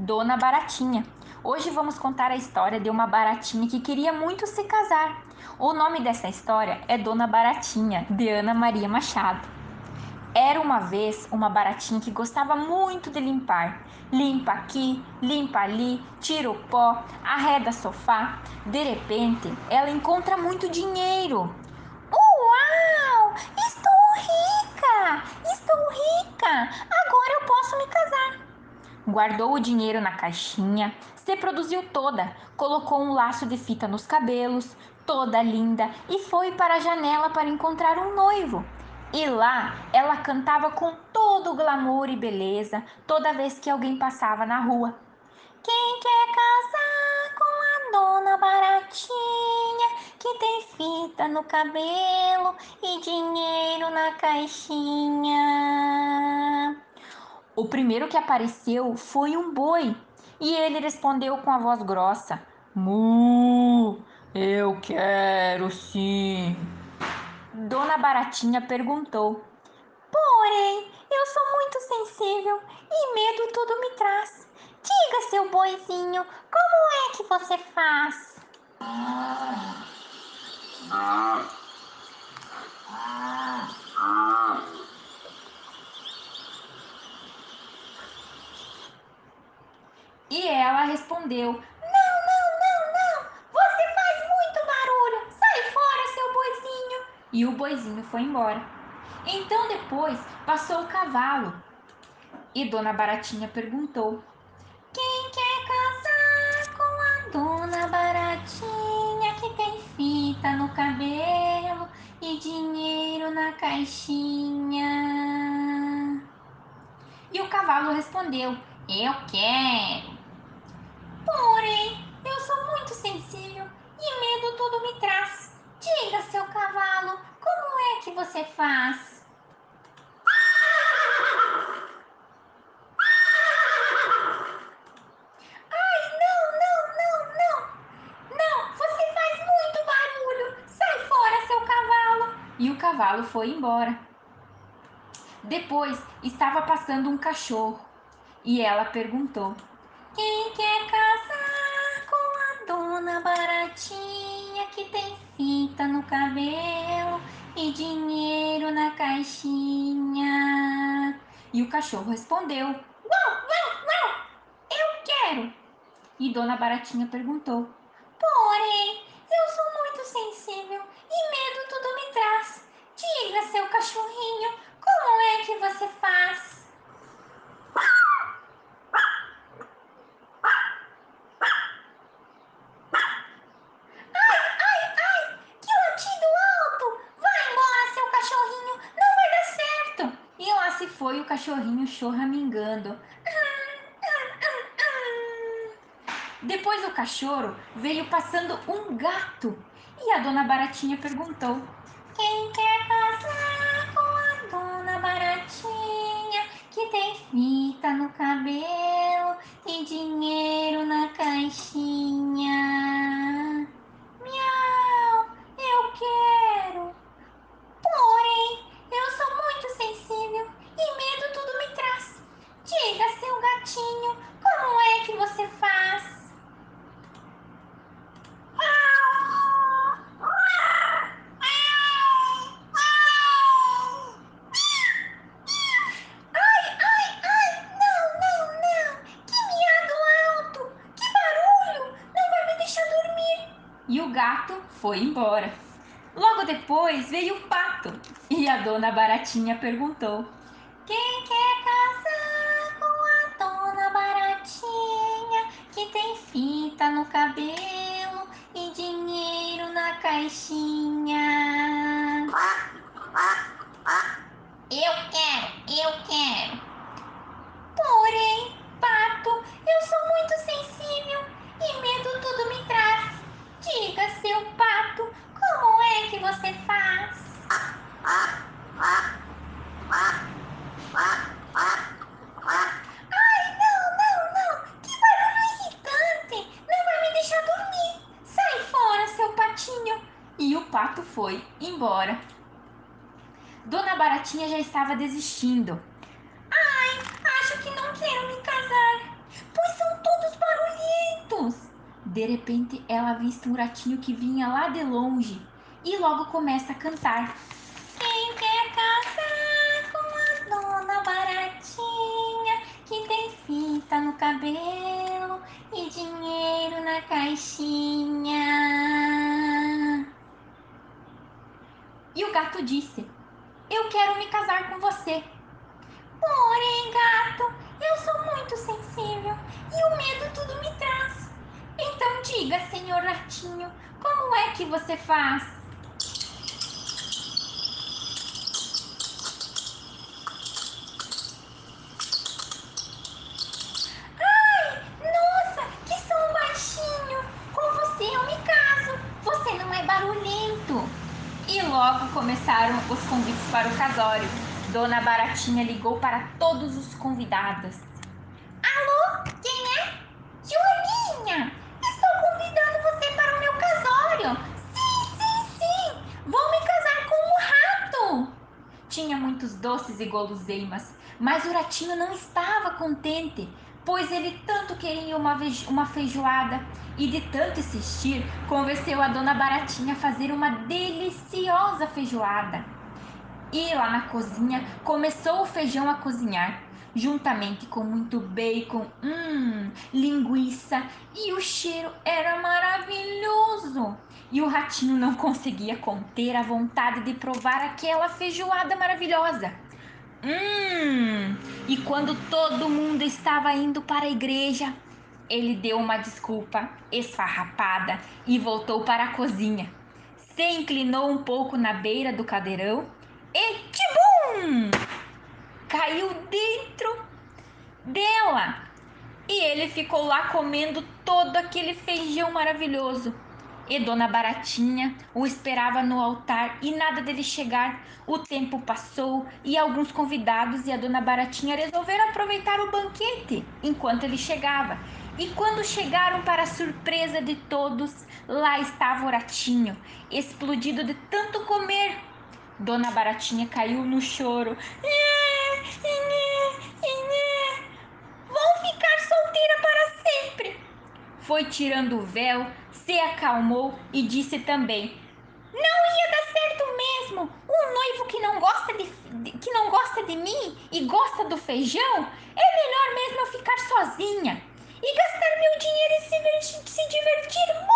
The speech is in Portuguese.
Dona Baratinha. Hoje vamos contar a história de uma baratinha que queria muito se casar. O nome dessa história é Dona Baratinha, de Ana Maria Machado. Era uma vez uma baratinha que gostava muito de limpar. Limpa aqui, limpa ali, tira o pó, arreda sofá. De repente, ela encontra muito dinheiro. Uau! Estou rica! Estou rica! Agora eu posso me casar. Guardou o dinheiro na caixinha, se produziu toda, colocou um laço de fita nos cabelos, toda linda, e foi para a janela para encontrar um noivo. E lá ela cantava com todo o glamour e beleza toda vez que alguém passava na rua. Quem quer casar com a dona Baratinha que tem fita no cabelo e dinheiro na caixinha? O primeiro que apareceu foi um boi e ele respondeu com a voz grossa: Mu, eu quero sim. Dona Baratinha perguntou: Porém, eu sou muito sensível e medo tudo me traz. Diga, seu boizinho, como é que você faz? E ela respondeu: Não, não, não, não! Você faz muito barulho! Sai fora, seu boizinho! E o boizinho foi embora. Então depois passou o cavalo. E Dona Baratinha perguntou: Quem quer casar com a Dona Baratinha que tem fita no cabelo e dinheiro na caixinha? E o cavalo respondeu: Eu quero. Porém, eu sou muito sensível e medo tudo me traz. Diga, seu cavalo, como é que você faz? E o cavalo foi embora. Depois estava passando um cachorro e ela perguntou: Quem quer casar com a dona Baratinha que tem fita no cabelo e dinheiro na caixinha? E o cachorro respondeu: Não, não, não! Eu quero! E Dona Baratinha perguntou: Porém, eu sou muito sensível e medo tudo me traz. Diga, seu cachorrinho, como é que você faz? Ai, ai, ai! Que latido alto! Vai embora, seu cachorrinho! Não vai dar certo! E lá se foi o cachorrinho choramingando. Depois do cachorro veio passando um gato e a dona Baratinha perguntou: Quem quer casar com a dona Baratinha que tem fita no cabelo e dinheiro na caixinha? Miau, eu quero! Porém, eu sou muito sensível e medo tudo me traz. Diga, seu gatinho, como é que você faz? Ai, ai, ai! Não, não, não! Que miado alto! Que barulho! Não vai me deixar dormir! E o gato foi embora. Logo depois veio o pato e a dona Baratinha perguntou: Quem quer casar com a dona Baratinha que tem fita no cabelo e dinheiro na caixinha? Eu quero, eu quero. Porém, pato, eu sou muito sensível e medo tudo me traz. Diga, seu pato, como é que você faz? Ai, não, não, não! Que barulho irritante! Não vai me deixar dormir! Sai fora, seu patinho! E o pato foi embora. Dona Baratinha já estava desistindo. Ai, acho que não quero me casar, De repente, ela avista um ratinho que vinha lá de longe e logo começa a cantar. Quem quer casar com a dona baratinha que tem fita no cabelo e dinheiro na caixinha? E o gato disse: Eu quero me casar com você. Porém, gato, eu sou muito sensível e o medo tudo me traz. Então diga, senhor ratinho, como é que você faz? Ai, nossa, que som baixinho! Com você eu me caso. Você não é barulhento. E logo começaram os convites para o casório. Dona Baratinha ligou para todos os convidados. Alô, quem é? Joaninha, estou convidando você para o meu casório. Sim, sim, sim. Vou me casar com um rato. Tinha muitos doces e guloseimas, mas o ratinho não estava contente, pois ele tanto queria uma, uma feijoada e de tanto insistir, convenceu a dona Baratinha a fazer uma deliciosa feijoada. E lá na cozinha começou o feijão a cozinhar, juntamente com muito bacon, hum, linguiça, e o cheiro era maravilhoso. E o ratinho não conseguia conter a vontade de provar aquela feijoada maravilhosa. Hum! E quando todo mundo estava indo para a igreja, ele deu uma desculpa esfarrapada e voltou para a cozinha. Se inclinou um pouco na beira do cadeirão e tibum! Caiu dentro dela. E ele ficou lá comendo todo aquele feijão maravilhoso. E Dona Baratinha o esperava no altar e nada dele chegar. O tempo passou e alguns convidados e a Dona Baratinha resolveram aproveitar o banquete enquanto ele chegava. E quando chegaram para surpresa de todos, lá estava o ratinho, explodido de tanto comer. Dona Baratinha caiu no choro. Inhê, Foi tirando o véu, se acalmou e disse também: Não ia dar certo mesmo. Um noivo que não gosta de, que não gosta de mim e gosta do feijão, é melhor mesmo eu ficar sozinha e gastar meu dinheiro e se, se divertir muito.